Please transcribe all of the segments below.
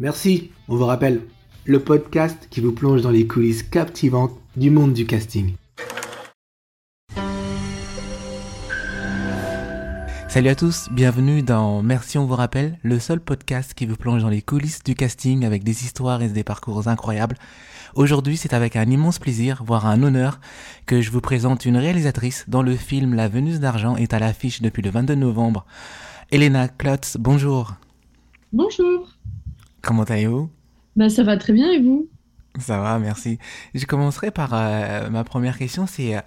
Merci, on vous rappelle, le podcast qui vous plonge dans les coulisses captivantes du monde du casting. Salut à tous, bienvenue dans Merci on vous rappelle, le seul podcast qui vous plonge dans les coulisses du casting avec des histoires et des parcours incroyables. Aujourd'hui, c'est avec un immense plaisir, voire un honneur, que je vous présente une réalisatrice dont le film La Venus d'argent est à l'affiche depuis le 22 novembre. Elena Klotz, bonjour. Bonjour. Comment allez-vous? Bah, Ça va très bien et vous? Ça va, merci. Je commencerai par euh, ma première question, c'est euh,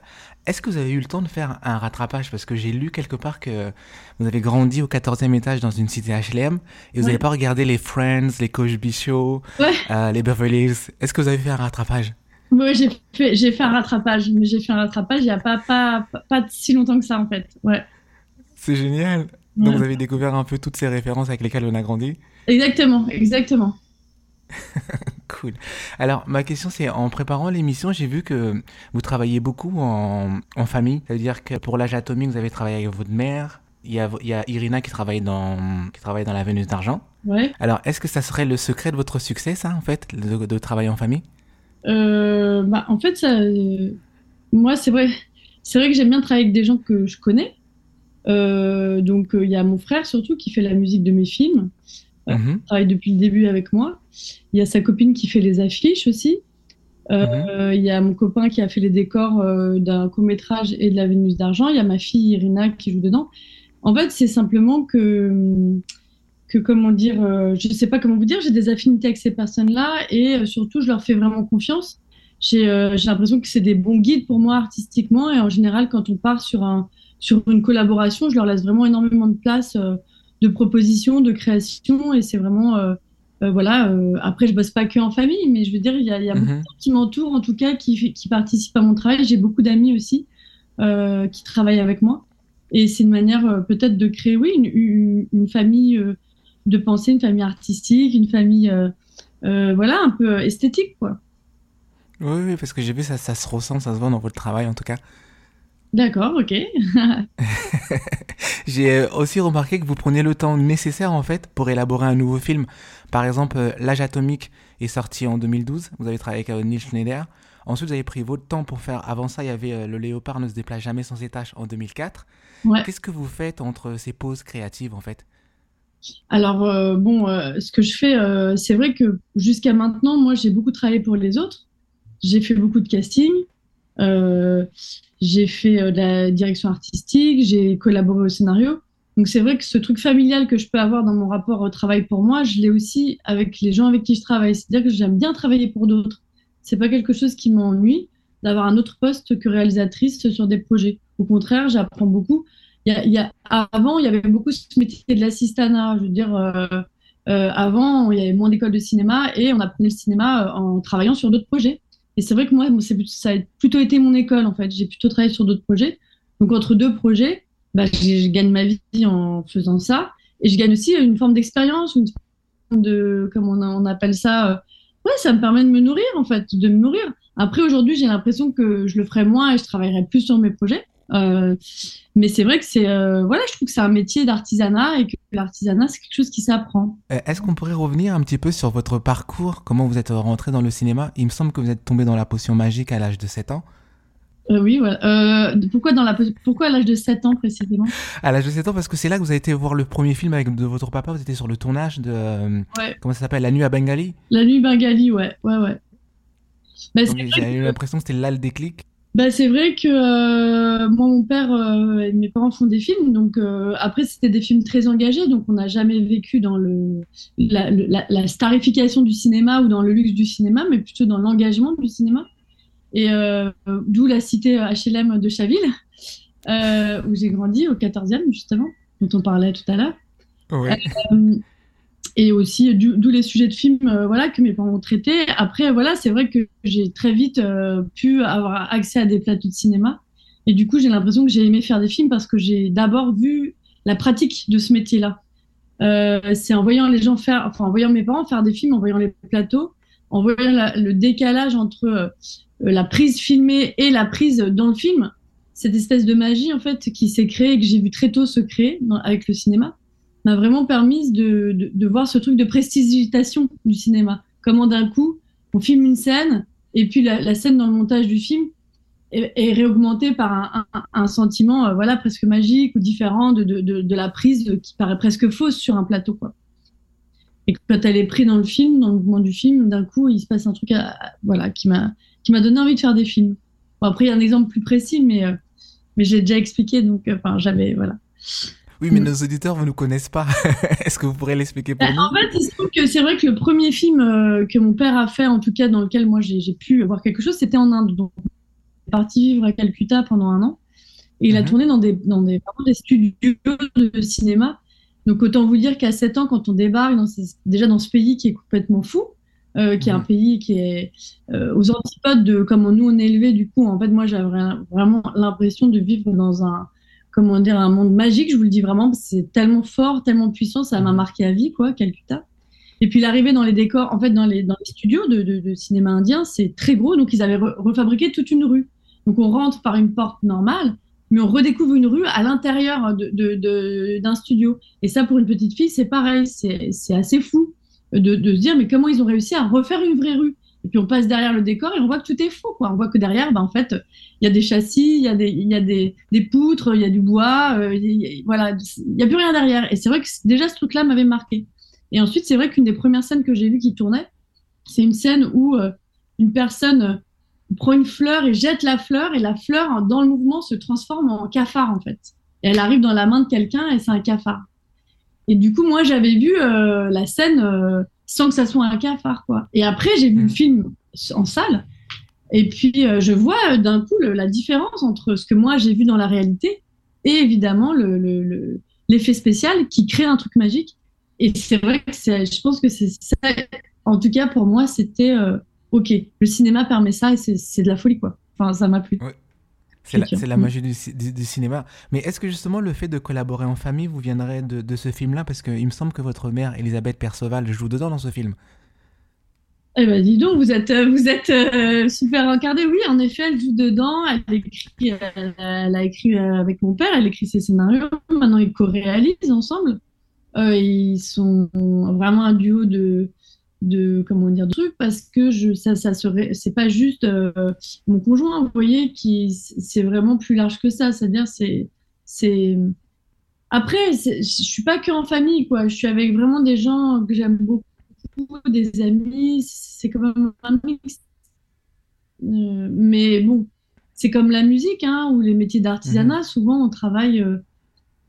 est-ce que vous avez eu le temps de faire un rattrapage? Parce que j'ai lu quelque part que vous avez grandi au 14e étage dans une cité HLM et vous n'avez pas regardé les Friends, les Cosby Show, euh, les Beverly Hills. Est-ce que vous avez fait un rattrapage? Oui, j'ai fait, j'ai fait un rattrapage, mais j'ai fait un rattrapage il n'y a pas, pas, pas, si longtemps que ça en fait. Ouais. C'est génial. Donc vous avez découvert un peu toutes ces références avec lesquelles on a grandi? Exactement, exactement. cool. Alors, ma question, c'est en préparant l'émission, j'ai vu que vous travaillez beaucoup en, en famille. C'est-à-dire que pour l'âge atomique, vous avez travaillé avec votre mère. Il y a, il y a Irina qui travaille dans, qui travaille dans la Vénus d'argent. Ouais. Alors, est-ce que ça serait le secret de votre succès, ça, en fait, de, de travailler en famille? Euh, bah, En fait, ça, euh, moi, c'est vrai. C'est vrai que j'aime bien travailler avec des gens que je connais. Euh, donc, il y a mon frère surtout qui fait la musique de mes films. Euh, mhm. travaille depuis le début avec moi. Il y a sa copine qui fait les affiches aussi. Euh, mhm. Il y a mon copain qui a fait les décors euh, d'un court métrage et de la Vénus d'argent. Il y a ma fille Irina qui joue dedans. En fait, c'est simplement que, que comment dire, je ne sais pas comment vous dire, j'ai des affinités avec ces personnes-là et surtout, je leur fais vraiment confiance. J'ai l'impression que c'est des bons guides pour moi artistiquement et en général, quand on part sur, un, sur une collaboration, je leur laisse vraiment énormément de place de propositions, de création, et c'est vraiment euh, euh, voilà. Euh, après, je bosse pas que en famille, mais je veux dire, il y a, y a beaucoup de mhm. gens qui m'entourent, en tout cas, qui, qui participent à mon travail. J'ai beaucoup d'amis aussi qui travaillent avec moi, et c'est une manière peut-être de créer, oui, une, une, famille de pensée, une famille artistique, une famille, voilà, un peu esthétique, quoi. Oui, oui, parce que j'ai vu ça, ça se ressent, ça se voit dans votre travail, en tout cas. D'accord, ok. J'ai euh, aussi remarqué que vous preniez le temps nécessaire en fait pour élaborer un nouveau film. Par exemple, euh, L'âge atomique est sorti en 2012. Vous avez travaillé avec euh, Neil Schneider. Ensuite, vous avez pris votre temps pour faire. Avant ça, il y avait Le léopard ne se déplace jamais sans ses tâches en 2004. Qu'est-ce que vous faites entre ces pauses créatives en fait? Alors, bon, ce que je fais, c'est vrai que jusqu'à maintenant, moi, j'ai beaucoup travaillé pour les autres. J'ai fait beaucoup de casting. J'ai fait euh, de la direction artistique, j'ai collaboré au scénario. Donc c'est vrai que ce truc familial que je peux avoir dans mon rapport au travail pour moi, je l'ai aussi avec les gens avec qui je travaille. C'est-à-dire que j'aime bien travailler pour d'autres. C'est pas quelque chose qui m'ennuie d'avoir un autre poste que réalisatrice sur des projets. Au contraire, j'apprends beaucoup. Avant, il y avait beaucoup ce métier de l'assistanat. Je veux dire, euh, euh, avant, il y avait moins d'écoles de cinéma et on apprenait le cinéma en travaillant sur d'autres projets. Et c'est vrai que moi, ça a plutôt été mon école, en fait. J'ai plutôt travaillé sur d'autres projets. Donc, entre deux projets, bah, je, gagne ma vie en faisant ça. Et je gagne aussi une forme d'expérience, une forme de, comme on, appelle ça, euh, ouais, ça me permet de me nourrir, en fait, de me nourrir. Après, aujourd'hui, j'ai l'impression que je le ferai moins et je travaillerai plus sur mes projets. Euh, mais c'est vrai que c'est euh, voilà, je trouve que c'est un métier d'artisanat et que l'artisanat c'est quelque chose qui s'apprend. Euh, est-ce qu'on pourrait revenir un petit peu sur votre parcours, comment vous êtes rentré dans le cinéma? Il me semble que vous êtes tombé dans la potion magique à l'âge de 7 ans. oui, voilà. pourquoi, dans la, pourquoi à l'âge de 7 ans précisément? À l'âge de 7 ans, parce que c'est là que vous avez été voir le premier film avec de votre papa. Vous étiez sur le tournage de. Comment ça s'appelle? La nuit à Bengali? La nuit Bengali, ouais. ouais, ouais. Bah, j'ai eu l'impression que c'était là le déclic. Bah, c'est vrai que euh, moi, mon père euh, et mes parents font des films. Donc, euh, après, c'était des films très engagés. Donc, on n'a jamais vécu dans le, la, la, starification du cinéma ou dans le luxe du cinéma, mais plutôt dans l'engagement du cinéma. Et d'où la cité HLM de Chaville, où j'ai grandi, au 14e, justement, dont on parlait tout à l'heure. Ouais et aussi d'où les sujets de films euh, voilà que mes parents ont traités. Après voilà c'est vrai que j'ai très vite euh, pu avoir accès à des plateaux de cinéma. Et du coup j'ai l'impression que j'ai aimé faire des films parce que j'ai d'abord vu la pratique de ce métier là euh, c'est en voyant les gens faire enfin en voyant mes parents faire des films en voyant les plateaux en voyant le décalage entre la prise filmée et la prise dans le film. Cette espèce de magie en fait qui s'est créée et que j'ai vu très tôt se créer avec le cinéma m'a vraiment permis de, de, voir ce truc de prestigitation du cinéma. Comment d'un coup, on filme une scène, et puis la, scène dans le montage du film est, réaugmentée par un, un, sentiment euh, voilà, presque magique ou différent de, de, la prise qui paraît presque fausse sur un plateau. Et quand elle est prise dans le film, dans le mouvement du film, d'un coup, il se passe un truc voilà, qui m'a donné envie de faire des films. après, il y a un exemple plus précis, mais, euh, mais j'ai déjà expliqué, donc euh, j'avais. Voilà. Oui, mais mm. nos auditeurs ne nous connaissent pas. Est-ce que vous pourrez l'expliquer pour bah, nous En fait, c'est vrai que le premier film euh, que mon père a fait, en tout cas dans lequel moi j'ai pu voir quelque chose, c'était en Inde. Donc, il est parti vivre à Calcutta pendant un an. Et il a mhm. tourné dans des, dans des, des studios de cinéma. Donc autant vous dire qu'à 7 ans, quand on débarque dans déjà dans ce pays qui est complètement fou, euh, qui est un mhm. pays qui est euh, aux antipodes de comment nous on est élevé. Du coup, en fait, moi j'avais vraiment l'impression de vivre dans un comment dire, un monde magique, je vous le dis vraiment, c'est tellement fort, tellement puissant, ça m'a mhm. marqué à vie, quoi, Calcutta. Et puis l'arrivée dans les décors, en fait, dans les, dans les studios de, de, cinéma indien, c'est très gros, donc ils avaient refabriqué toute une rue. Donc on rentre par une porte normale, mais on redécouvre une rue à l'intérieur d'un studio. Et ça, pour une petite fille, c'est pareil, c'est assez fou de, se dire, mais comment ils ont réussi à refaire une vraie rue? Et puis on passe derrière le décor et on voit que tout est faux. Quoi. On voit que derrière, ben, en fait, il y a des châssis, il y a, des, y a des, des, poutres, il y a du bois, euh, voilà, il n'y a plus rien derrière. Et c'est vrai que déjà ce truc-là m'avait marqué. Et ensuite, c'est vrai qu'une des premières scènes que j'ai vues qui tournait, c'est une scène où euh, une personne euh, prend une fleur et jette la fleur, et la fleur, dans le mouvement, se transforme en cafard, en fait. Et elle arrive dans la main de quelqu'un, et c'est un cafard. Et du coup, moi, j'avais vu la scène sans que ça soit un cafard, quoi. Et après, j'ai vu le mm. film en salle, et puis euh, je vois euh, d'un coup la différence entre ce que moi j'ai vu dans la réalité et évidemment l'effet le, spécial qui crée un truc magique. Et c'est vrai que je pense que c'est ça, en tout cas pour moi, c'était euh, ok, le cinéma permet ça et c'est de la folie, quoi. Enfin, ça m'a plu. C'est la, mm. magie du, cinéma. Mais est-ce que justement le fait de collaborer en famille vous viendrait de, ce film-là? Parce qu'il me semble que votre mère, Elisabeth Perceval, joue dedans dans ce film. Eh ben dis donc, vous êtes, euh, vous êtes euh, super incarné. Oui, en effet, elle joue dedans. Elle, écrit, elle, a écrit euh, avec mon père, elle écrit ses scénarios. Maintenant, ils co-réalisent ensemble. ils sont vraiment un duo de, de comment dire de trucs parce que je ça ça serait c'est pas juste euh, mon conjoint vous voyez qui c'est vraiment plus large que ça. C'est à dire c'est c'est après je suis pas que en famille quoi. Je suis avec vraiment des gens que j'aime beaucoup des amis. C'est quand même un mix. Euh, mais bon c'est comme la musique hein, ou les métiers d'artisanat. Mhm. souvent on travaille euh,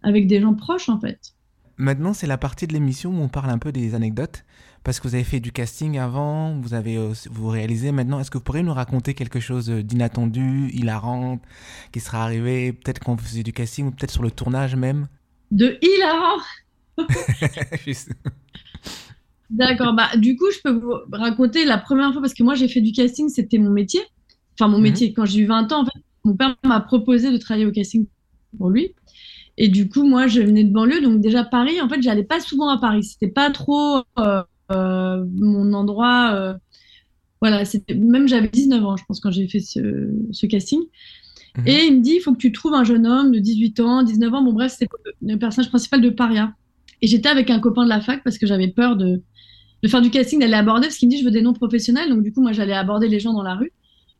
avec des gens proches en fait maintenant c'est la partie de l'émission où on parle un peu des anecdotes parce que vous avez fait du casting avant, vous avez vous réalisez maintenant. Est-ce que vous pourriez nous raconter quelque chose d'inattendu, hilarant, qui sera arrivé peut-être quand vous faisiez du casting ou peut-être sur le tournage même? De hilarant? D'accord, bah du coup je peux vous raconter la première fois parce que moi j'ai fait du casting, c'était mon métier. Enfin mon mhm. métier, quand j'ai eu 20 ans, en fait, mon père m'a proposé de travailler au casting pour lui. Et du coup, moi, je venais de banlieue, donc déjà Paris, en fait, j'allais pas souvent à Paris. C'était pas trop euh, euh, mon endroit. Euh, voilà, même j'avais 19 ans, je pense, quand j'ai fait ce, casting. Mhm. Et il me dit, il faut que tu trouves un jeune homme de 18 ans, 19 ans. Bon, bref, c'était le personnage principal de Paria. Et j'étais avec un copain de la fac parce que j'avais peur de, de, faire du casting, d'aller aborder, parce qu'il me dit, je veux des noms professionnels. Donc, du coup, moi, j'allais aborder les gens dans la rue.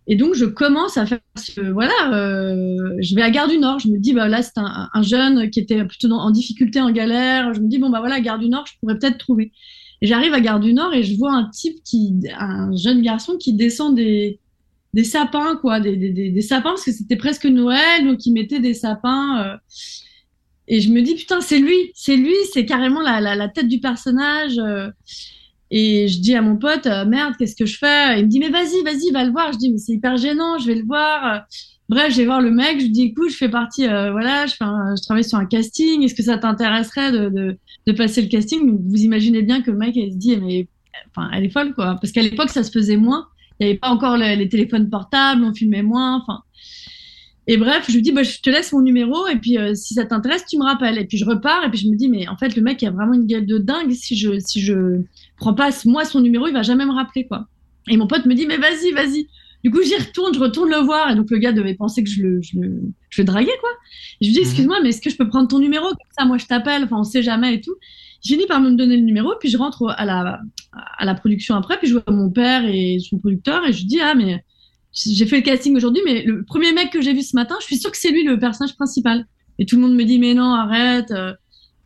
Et donc, je commence à faire ce, voilà, euh, je vais à Gare du Nord. Je me dis, bah là, c'est un, jeune qui était plutôt en difficulté, en galère. Je me dis, bon, bah voilà, Gare du Nord, je pourrais peut-être trouver. Et j'arrive à Gare du Nord et je vois un type qui, un jeune garçon qui descend des, sapins, quoi, des, sapins parce que c'était presque Noël, donc il mettait des sapins. Euh, et je me dis, putain, c'est lui, c'est lui, c'est carrément la, tête du personnage. Euh. Et je dis à mon pote, euh, merde, qu'est-ce que je fais? Il me dit, mais vas-y, vas-y, va le voir. Je dis, mais c'est hyper gênant, je vais le voir. Bref, je vais voir le mec, je lui dis, écoute, je fais partie, voilà, je, travaille sur un casting, est-ce que ça t'intéresserait de passer le casting? vous imaginez bien que le mec, elle se dit, mais enfin, elle est folle, quoi. Parce qu'à l'époque, ça se faisait moins. Il n'y avait pas encore les, téléphones portables, on filmait moins. Enfin. Et bref, je lui dis, bah, je te laisse mon numéro, et puis euh, si ça t'intéresse, tu me rappelles. Et puis je repars, et puis je me dis, mais en fait, le mec a vraiment une gueule de dingue. Si je, si je prends pas moi son numéro, il va jamais me rappeler, quoi. Et mon pote me dit, mais vas-y, vas-y. Du coup, j'y retourne, je retourne le voir, et donc le gars devait penser que je le, je le, je le draguais, quoi. Et je lui dis, Mhm. excuse-moi, mais est-ce que je peux prendre ton numéro? Comme ça, moi, je t'appelle, enfin, on sait jamais et tout. Il finit par me donner le numéro, puis je rentre à la, à la production après, puis je vois mon père et son producteur, et je lui dis, ah, mais j'ai fait le casting aujourd'hui, mais le premier mec que j'ai vu ce matin, je suis sûre que c'est lui le personnage principal. Et tout le monde me dit, mais non, arrête, euh,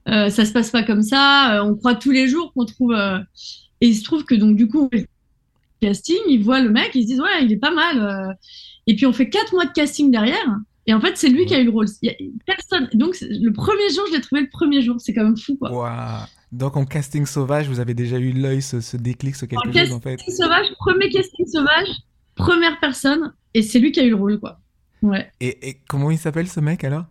euh, ça se passe pas comme ça, euh, on croit tous les jours qu'on trouve. euh, Et il se trouve que donc, du coup, le casting, ils voient le mec, ils se disent, ouais, il est pas mal. euh. Et puis, on fait quatre mois de casting derrière. Et en fait, c'est lui qui a eu le rôle. Il y a personne. Donc, le premier jour, je l'ai trouvé le premier jour. C'est quand même fou, quoi. Waouh. Donc en casting sauvage, vous avez déjà eu l'œil, ce, ce déclic, ce quelque En chose en fait? casting sauvage, premier casting sauvage, première personne. Et c'est lui qui a eu le rôle, quoi. Ouais. Et, et comment il s'appelle ce mec alors?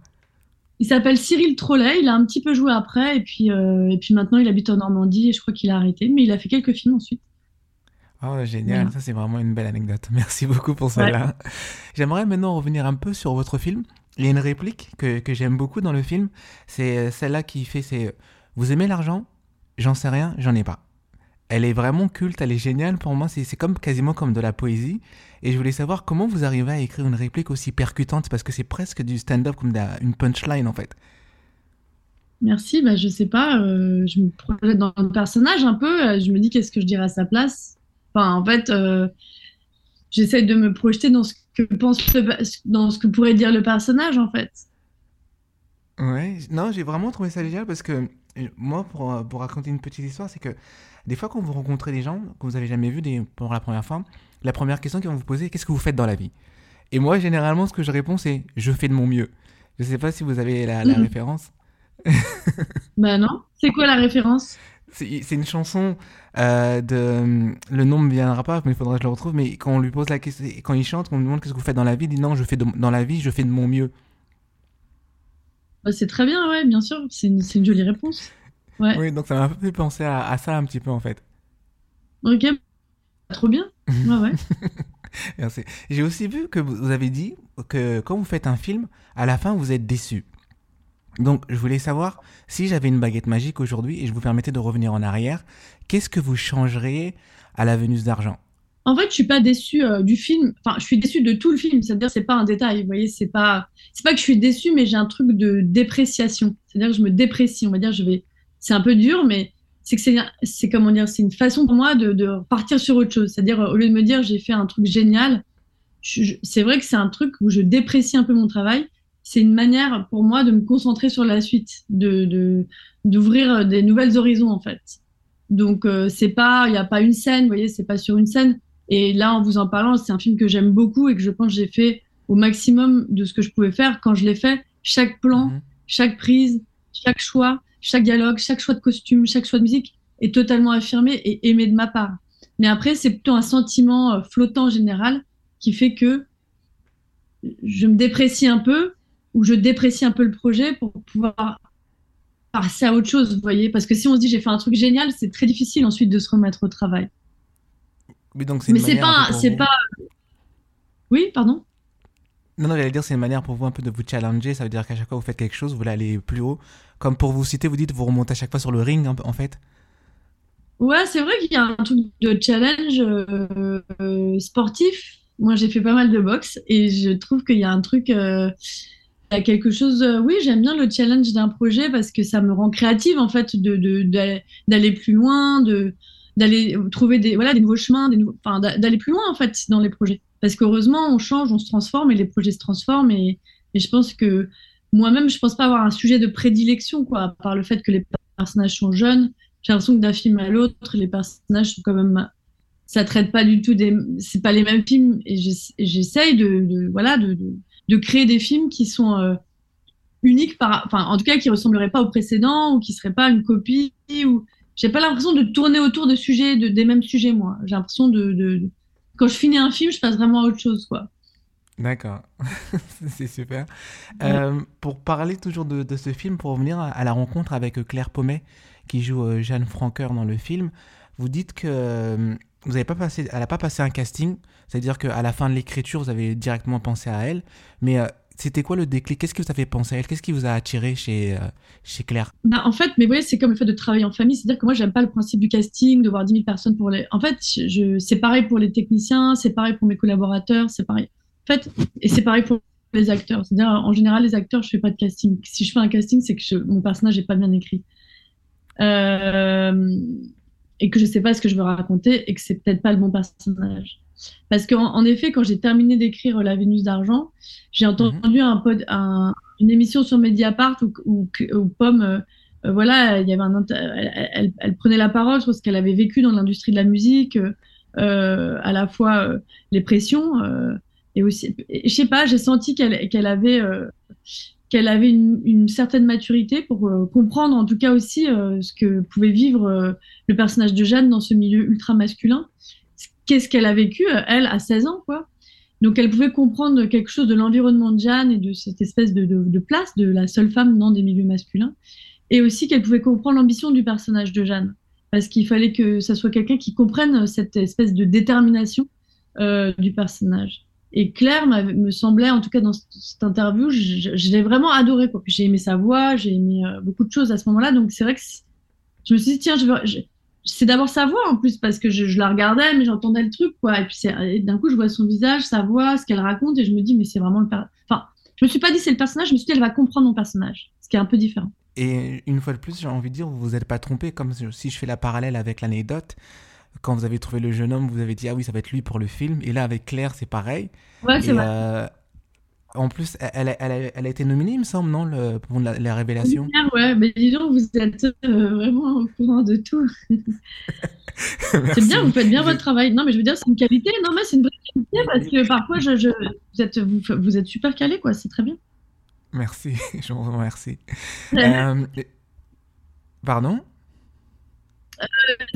Il s'appelle Cyril Trollet. Il a un petit peu joué après. Et puis, euh, et puis maintenant, il habite en Normandie. Et je crois qu'il a arrêté. Mais il a fait quelques films ensuite. Oh, génial, ça c'est vraiment une belle anecdote. Merci beaucoup pour celle-là. J'aimerais maintenant revenir un peu sur votre film. Il y a une réplique que, que j'aime beaucoup dans le film. C'est euh, celle-là qui fait c'est euh, Vous aimez l'argent? J'en sais rien, j'en ai pas. Elle est vraiment culte, elle est géniale pour moi. C'est comme quasiment comme de la poésie. Et je voulais savoir comment vous arrivez à écrire une réplique aussi percutante parce que c'est presque du stand-up comme une punchline en fait. Merci. Bah, je sais pas. euh, je me projette dans le personnage un peu. euh, je me dis qu'est-ce que je dirais à sa place? Enfin, en fait, euh, j'essaie de me projeter dans ce que pense le- dans ce que pourrait dire le personnage, en fait. Ouais, non, j'ai vraiment trouvé ça génial parce que moi, pour, euh, pour raconter une petite histoire, c'est que des fois, quand vous rencontrez des gens que vous avez jamais vus des, pour la première fois, la première question qu'ils vont vous poser, qu'est-ce que vous faites dans la vie? Et moi, généralement, ce que je réponds, c'est je fais de mon mieux. Je sais pas si vous avez la, la référence. Bah non. C'est quoi la référence? C'est une chanson euh, de. Le nom me viendra pas, mais il faudra que je le retrouve. Mais quand on lui pose la question, quand il chante, on lui demande qu'est-ce que vous faites dans la vie, il dit non, je fais de- dans la vie, je fais de mon mieux. Bah, C'est très bien, ouais, bien sûr. C'est une, jolie réponse. Ouais. Oui, donc ça m'a fait penser à, à ça un petit peu en fait. Ok. Trop bien. Ouais, ouais. Merci. J'ai aussi vu que vous vous avez dit que quand vous faites un film, à la fin, vous êtes déçu. Donc, je voulais savoir si j'avais une baguette magique aujourd'hui et je vous permettais de revenir en arrière, qu'est-ce que vous changeriez à la Vénus d'argent? En fait, je suis pas déçue euh, du film. Enfin, je suis déçue de tout le film. C'est-à-dire, c'est pas un détail. Vous voyez, c'est pas, c'est pas que je suis déçue, mais j'ai un truc de dépréciation. C'est-à-dire que je me déprécie. On va dire, je vais. C'est un peu dur, mais c'est que c'est, c'est comment dire, c'est une façon pour moi de, de partir sur autre chose. C'est-à-dire, euh, au lieu de me dire, j'ai fait un truc génial, c'est vrai que c'est un truc où je déprécie un peu mon travail. C'est une manière pour moi de me concentrer sur la suite, de, d'ouvrir des nouvelles horizons en fait. Donc euh, c'est pas, il n'y a pas une scène, vous voyez, c'est pas sur une scène. Et là, en vous en parlant, c'est un film que j'aime beaucoup et que je pense que j'ai fait au maximum de ce que je pouvais faire quand je l'ai fait. Chaque plan, Mhm. chaque prise, chaque choix, chaque dialogue, chaque choix de costume, chaque choix de musique est totalement affirmé et aimé de ma part. Mais après, c'est plutôt un sentiment euh, flottant général qui fait que je me déprécie un peu ou je déprécie un peu le projet pour pouvoir passer à autre chose, vous voyez. Parce que si on se dit j'ai fait un truc génial, c'est très difficile ensuite de se remettre au travail. Oui, donc c'est Mais c'est pas, c'est vous- pas. Oui, pardon. Non, non, j'allais dire, c'est une manière pour vous un peu de vous challenger. Ça veut dire qu'à chaque fois vous faites quelque chose, vous voulez aller plus haut. Comme pour vous citer, vous dites, vous remontez à chaque fois sur le ring, en fait. Ouais, c'est vrai qu'il y a un truc de challenge euh, euh, sportif. Moi, j'ai fait pas mal de boxe et je trouve qu'il y a un truc, euh, il y a quelque chose. euh, oui, j'aime bien le challenge d'un projet parce que ça me rend créative en fait, de de- d'aller d'aller plus loin, de d'aller trouver des voilà des nouveaux chemins, des nouveaux, enfin d'a- d'aller plus loin en fait dans les projets. Parce qu'heureusement, on change, on se transforme et les projets se transforment et, et je pense que moi-même, je pense pas avoir un sujet de prédilection quoi, à part le fait que les personnages sont jeunes j'ai l'impression que d'un film à l'autre, les personnages sont quand même, ça traite pas du tout des, c'est pas les mêmes films. Et j'ess- et j'essaye de, de- voilà, de, de, créer des films qui sont euh, uniques par, enfin, en tout cas, qui ressembleraient pas aux précédents ou qui seraient pas une copie j'ai pas l'impression de tourner autour de sujets, de, des mêmes sujets, moi. J'ai l'impression de, de, de- quand je finis un film, je passe vraiment à autre chose, quoi. D'accord, c'est super. Euh, pour parler toujours de, de ce film, pour revenir à, à la rencontre avec euh, Claire Pommet, qui joue euh, Jeanne Franqueur dans le film, vous dites que euh, vous avez pas passé, elle n'a pas passé un casting, c'est-à-dire qu'à la fin de l'écriture, vous avez directement pensé à elle, mais c'était quoi le déclic? Qu'est-ce qui vous a fait penser à elle? Qu'est-ce qui vous a attiré chez, euh, chez Claire? Bah, En fait, mais vous voyez, c'est comme le fait de travailler en famille. C'est-à-dire que moi, j'aime pas le principe du casting, de voir 10 000 personnes pour les. En fait, je, c'est pareil pour les techniciens, c'est pareil pour mes collaborateurs, c'est pareil. En fait, et c'est pareil pour les acteurs. C'est-à-dire, en général, les acteurs, je fais pas de casting. Si je fais un casting, c'est que mon personnage n'est pas bien écrit. Euh, et que je sais pas ce que je veux raconter et que c'est peut-être pas le bon personnage. Parce qu'en en effet, quand j'ai terminé d'écrire La Vénus d'argent, j'ai entendu un, pod, un, une émission sur Mediapart où, où, où Pomme, euh, euh, voilà, il y avait un, elle, elle, elle, prenait la parole sur ce qu'elle avait vécu dans l'industrie de la musique, euh, à la fois euh, les pressions et aussi, je sais pas, j'ai senti qu'elle qu'elle avait qu'elle avait une, certaine maturité pour comprendre, en tout cas aussi, ce que pouvait vivre le personnage de Jeanne dans ce milieu ultra masculin qu'est-ce qu'elle a vécu, euh, elle, à 16 ans, quoi? Donc, elle pouvait comprendre quelque chose de l'environnement de Jeanne et de cette espèce de, de, place de la seule femme dans des milieux masculins. Et aussi qu'elle pouvait comprendre l'ambition du personnage de Jeanne. Parce qu'il fallait que ça soit quelqu'un qui comprenne cette espèce de détermination euh, du personnage. Et Claire me semblait, en tout cas dans cette interview, je, l'ai vraiment adoré. J'ai aimé sa voix, j'ai aimé euh, beaucoup de choses à ce moment-là. Donc, c'est vrai que je me suis dit, tiens, c'est d'abord sa voix en plus parce que je, je la regardais mais j'entendais le truc quoi et puis d'un coup je vois son visage sa voix ce qu'elle raconte et je me dis mais c'est vraiment le enfin je me suis pas dit c'est le personnage je me suis dit elle va comprendre mon personnage ce qui est un peu différent et une fois de plus j'ai envie de dire vous vous êtes pas trompé comme si je fais la parallèle avec l'anecdote quand vous avez trouvé le jeune homme vous avez dit ah oui ça va être lui pour le film et là avec Claire c'est pareil ouais c'est vrai euh, en plus, elle, elle, elle, a été nominée, il me semble, non, le, pour la, la révélation? Ouais, mais dis donc, vous êtes euh, vraiment au courant de tout. c'est bien, vous faites bien votre travail. Non, mais je veux dire, c'est une qualité. Non, mais c'est une vraie qualité parce que parfois, je, je, vous, êtes, vous, vous, êtes super calé, quoi. C'est très bien. Merci, je vous remercie. euh, pardon?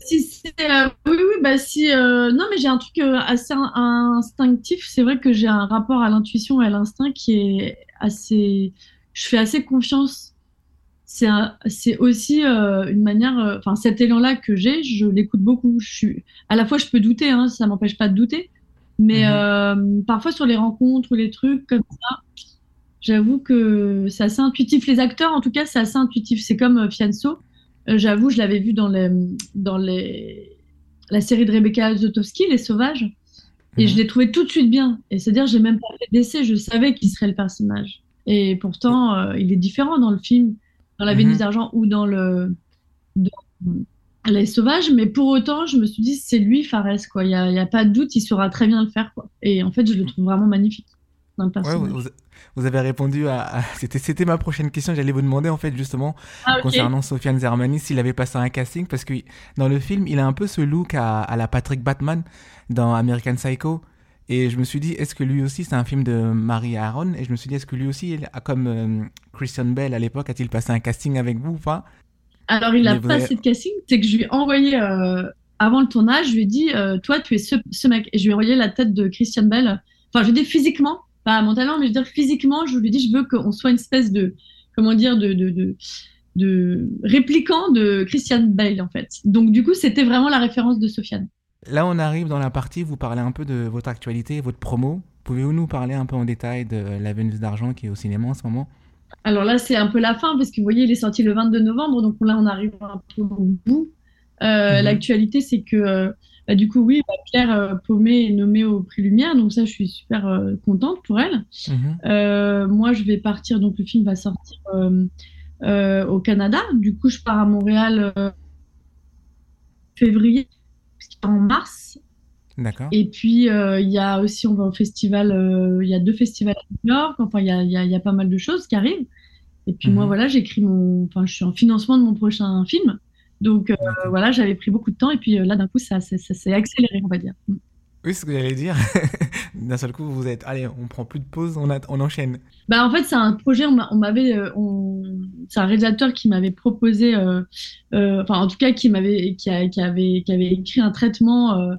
Si euh, oui, oui, bah si. Euh, non, mais j'ai un truc euh, assez instinctif. C'est vrai que j'ai un rapport à l'intuition et à l'instinct qui est assez. Je fais assez confiance. C'est c'est aussi euh, une manière. Enfin, cet élan-là que j'ai, je l'écoute beaucoup. Je suis. À la fois, je peux douter. Hein, ça m'empêche pas de douter. Mais mmh. parfois sur les rencontres ou les trucs comme ça, j'avoue que c'est assez intuitif. Les acteurs, en tout cas, c'est assez intuitif. C'est comme Fianso j'avoue, je l'avais vu dans, les, dans les, la série de Rebecca Zotowski, Les Sauvages, et je mhm. l'ai trouvé tout de suite bien. Et c'est-à-dire, j'ai même pas fait d'essai, je savais qui serait le personnage. Et pourtant, euh, il est différent dans le film, dans La Vénus mhm. d'argent ou dans le dans Les Sauvages, mais pour autant, je me suis dit, c'est lui, Fares, quoi. Il n'y a, a, pas de doute, il saura très bien le faire, quoi. Et en fait, je le trouve vraiment magnifique. Dans le personnage. Ouais, vous, vous avez répondu à. C'était ma prochaine question. J'allais vous demander, en fait, justement, ah, okay. concernant Sofiane Zermani, s'il avait passé un casting. Parce que dans le film, il a un peu ce look à, à la Patrick Batman dans American Psycho. Et je me suis dit, est-ce que lui aussi, c'est un film de Marie Aaron? Et je me suis dit, est-ce que lui aussi, comme euh, Christian Bell à l'époque, a-t-il passé un casting avec vous ou pas? Alors, il a passé avez... de casting. C'est que je lui ai envoyé, euh, avant le tournage, je lui ai dit, euh, toi, tu es ce, ce, mec. Et je lui ai envoyé la tête de Christian Bell. Enfin, je lui ai dit physiquement, pas mentalement, mais je veux dire physiquement, je lui dis, je veux qu'on soit une espèce de, comment dire, de, de, de, de répliquant de Christian Bale, en fait. Donc, du coup, c'était vraiment la référence de Sofiane. Là, on arrive dans la partie, vous parlez un peu de votre actualité, votre promo. Pouvez-vous nous parler un peu en détail de La Vénus d'Argent qui est au cinéma en ce moment? Alors là, c'est un peu la fin, parce que vous voyez, il est sorti le 22 novembre, donc là, on arrive un peu au bout. Euh, -hmm. L'actualité, c'est que euh, bah, du coup, oui, bah, Claire euh, Paumé est nommée au prix Lumière, donc ça, je suis super euh, contente pour elle. Mmh. Euh, moi, je vais partir, donc le film va sortir euh, au Canada. Du coup, je pars à Montréal février, en mars. D'accord. Et puis, il y a aussi, on va au festival, il y a deux festivals à New York, enfin, il y a, y, a, y a, pas mal de choses qui arrivent. Et puis, mmh. moi, voilà, j'écris mon, enfin, je suis en financement de mon prochain film. Donc euh, voilà, j'avais pris beaucoup de temps et puis euh, là d'un coup ça, ça, ça s'est accéléré, on va dire. Mm. Oui, c'est ce que j'allais dire. D'un seul coup, vous êtes, allez, on prend plus de pause, on, a, on enchaîne. Bah, en fait, c'est un projet, on m'avait, euh, on... c'est un réalisateur qui m'avait proposé, euh, euh, enfin, en tout cas, qui m'avait, qui, a, qui, avait, qui avait écrit un traitement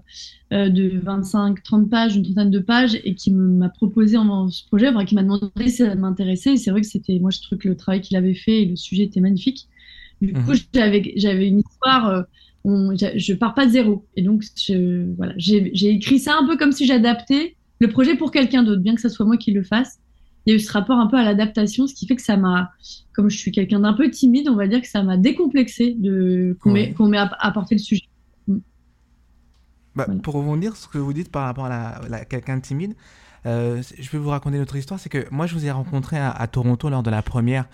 de 25, 30 pages, une trentaine de pages, et qui m'a proposé en, ce projet, enfin, qui m'a demandé si ça m'intéressait. Et c'est vrai que c'était, moi, je trouve que le travail qu'il avait fait et le sujet était magnifique. Du coup, mmh. j'avais, j'avais une histoire on, je pars pas de zéro. Et donc, je, voilà, j'ai écrit ça un peu comme si j'adaptais le projet pour quelqu'un d'autre, bien que ce soit moi qui le fasse. il y a eu ce rapport un peu à l'adaptation, ce qui fait que ça m'a, comme je suis quelqu'un d'un peu timide, on va dire que ça m'a décomplexé de qu'on m'ait apporté le sujet. Mm. Bah, pour rebondir ce que vous dites par rapport à, la, quelqu'un de timide, euh, je vais vous raconter notre histoire. C'est que moi, je vous ai rencontré à, Toronto lors de la première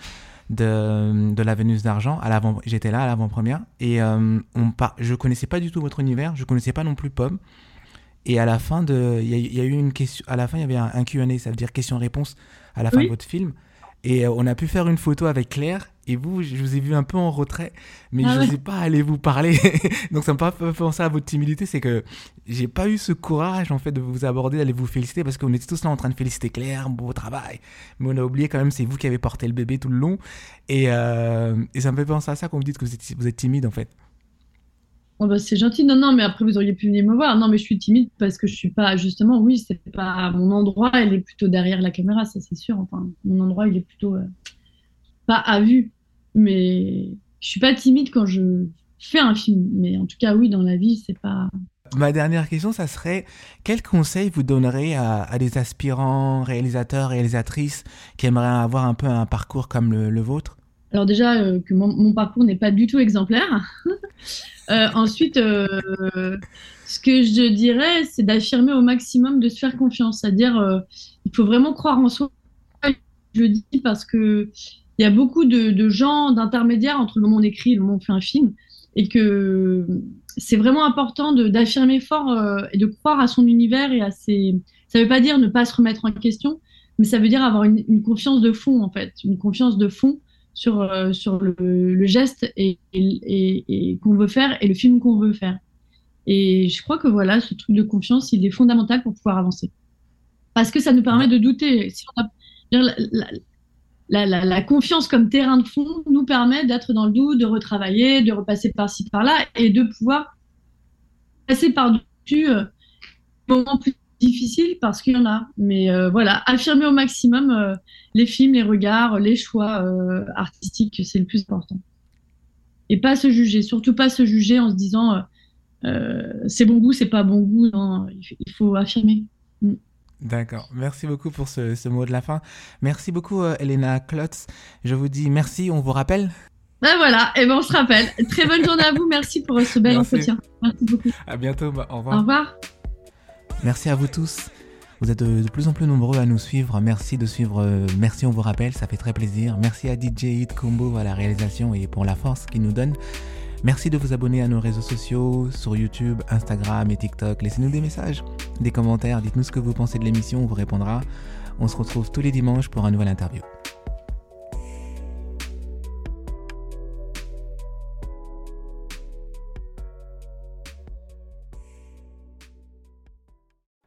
de, de la Vénus d'argent. J'étais là à l'avant-première et euh, on je connaissais pas du tout votre univers. Je connaissais pas non plus Pomme. Et à la fin de, il y, a eu une question. À la fin, il y avait un, Q&A, ça veut dire question-réponse à la fin de votre film. Et euh, on a pu faire une photo avec Claire. Et vous, je vous ai vu un peu en retrait, mais ah je n'osais pas aller vous parler. Donc ça me fait penser à votre timidité, c'est que j'ai pas eu ce courage en fait de vous aborder, d'aller vous féliciter, parce qu'on était tous là en train de féliciter Claire, beau travail. Mais on a oublié quand même, c'est vous qui avez porté le bébé tout le long. Et, euh, et ça me fait penser à ça quand vous dites que vous êtes, vous êtes timide en fait. Oh bah c'est gentil. Non, non, mais après, vous auriez pu venir me voir. Non, mais je suis timide parce que je suis pas, justement, oui, c'est pas mon endroit, elle est plutôt derrière la caméra, ça c'est sûr. Enfin, mon endroit, il est plutôt euh, pas à vue. Mais je suis pas timide quand je fais un film. Mais en tout cas, oui, dans la vie, c'est pas. Ma dernière question, ça serait quel conseil vous donnerez à, des aspirants réalisateurs, réalisatrices qui aimeraient avoir un peu un parcours comme le vôtre? Alors déjà, euh, que mon, parcours n'est pas du tout exemplaire. Euh, ensuite, euh, ce que je dirais, c'est d'affirmer au maximum, de se faire confiance. C'est-à-dire, il faut vraiment croire en soi. Je le dis parce que il y a beaucoup de, gens, d'intermédiaires entre le moment où on écrit et le moment où on fait un film, et que c'est vraiment important d'affirmer fort et de croire à son univers et à ses. Ça ne veut pas dire ne pas se remettre en question, mais ça veut dire avoir une, confiance de fond en fait, une confiance de fond sur, euh, sur le, geste et, et, qu'on veut faire et le film qu'on veut faire. Et je crois que voilà, ce truc de confiance, il est fondamental pour pouvoir avancer. Parce que ça nous permet de douter. Si on a, la, confiance comme terrain de fond nous permet d'être dans le doute, de retravailler, de repasser par-ci, par-là et de pouvoir passer par-dessus euh, moments plus difficile parce qu'il y en a. Mais euh, voilà, affirmer au maximum euh, les films, les regards, les choix artistiques, c'est le plus important. Et pas se juger, surtout pas se juger en se disant c'est bon goût, c'est pas bon goût. Il faut affirmer. Mm. D'accord. Merci beaucoup pour ce, mot de la fin. Merci beaucoup, Elena Klotz. Je vous dis merci. On vous rappelle ben voilà, et ben on se rappelle. Très bonne journée à vous. Merci pour ce bel entretien. Merci beaucoup. À bientôt. Bah, au revoir. Au revoir. Merci à vous tous. Vous êtes de, plus en plus nombreux à nous suivre. Merci de suivre. Euh, merci, on vous rappelle, ça fait très plaisir. Merci à DJ Hit Combo à la réalisation et pour la force qu'il nous donne. Merci de vous abonner à nos réseaux sociaux sur YouTube, Instagram et TikTok. Laissez-nous des messages, des commentaires. Dites-nous ce que vous pensez de l'émission, on vous répondra. On se retrouve tous les dimanches pour un nouvel interview.